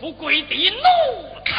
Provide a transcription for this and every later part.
富贵的奴才。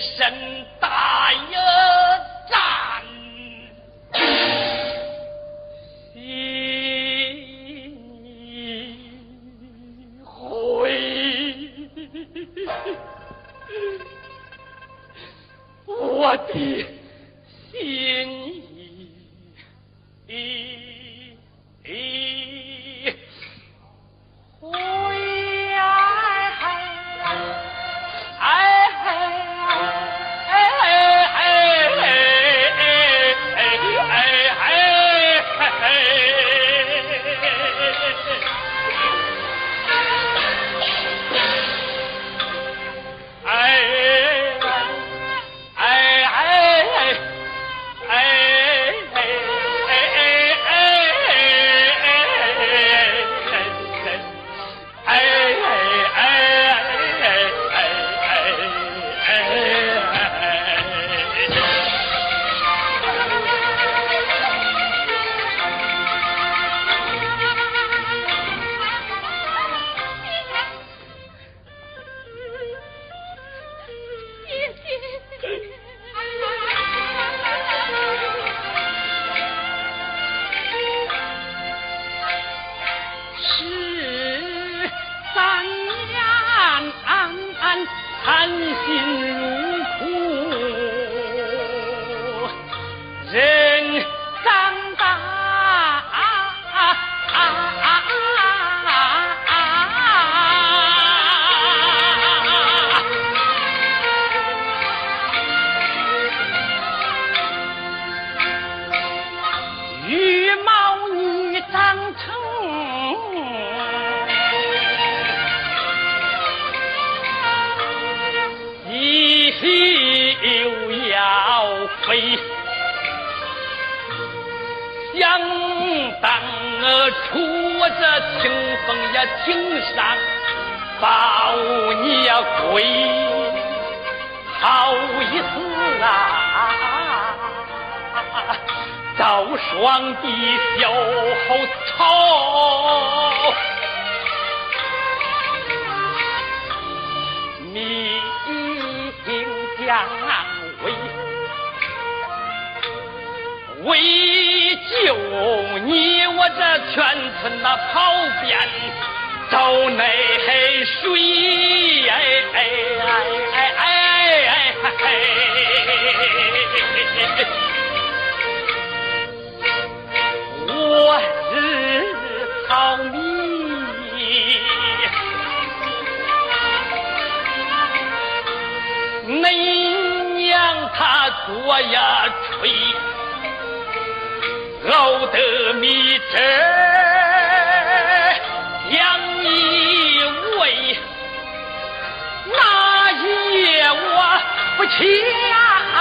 身打一战。心一回我的心意想当儿出这清风呀，青山保你呀归，好意思啊，早双的小草。将为有，你我这全村那跑遍走内水，哎哎哎哎哎哎！我是好你。恁娘她左呀吹。熬得米汁养你胃，那夜我不啊呀啊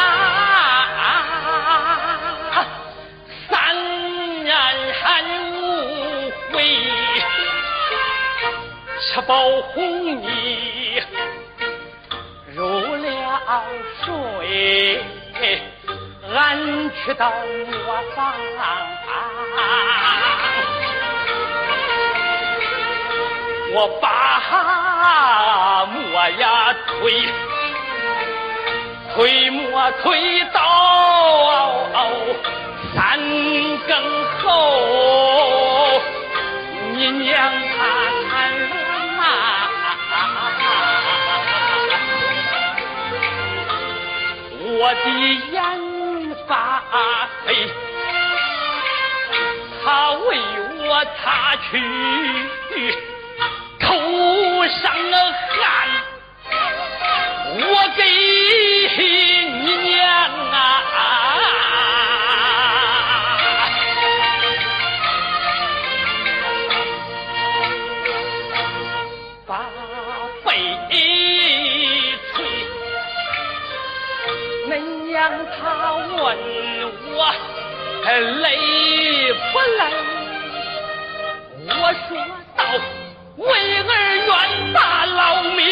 啊啊，三年寒无悔，吃饱哄你入了睡。俺去到磨坊啊我把磨呀推推磨推到三更后你娘她看我啊我的眼发飞，他为我擦去头上的汗，他问我累不累？我说道：为儿愿大劳命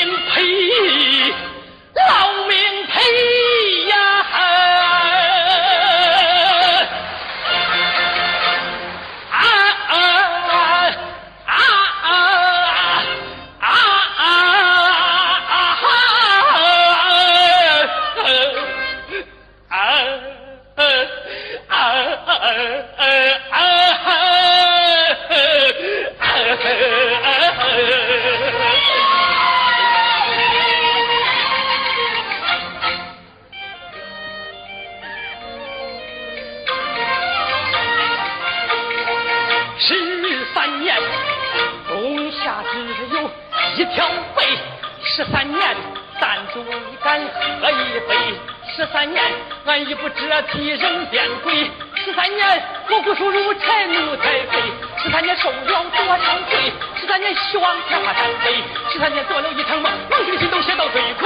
三年，俺一不知替人变鬼。十三年，我骨瘦如柴，奴才废。十三年受了多少罪？十三年希望天花山飞。十三年做了一场梦，梦醒心都写到最。苦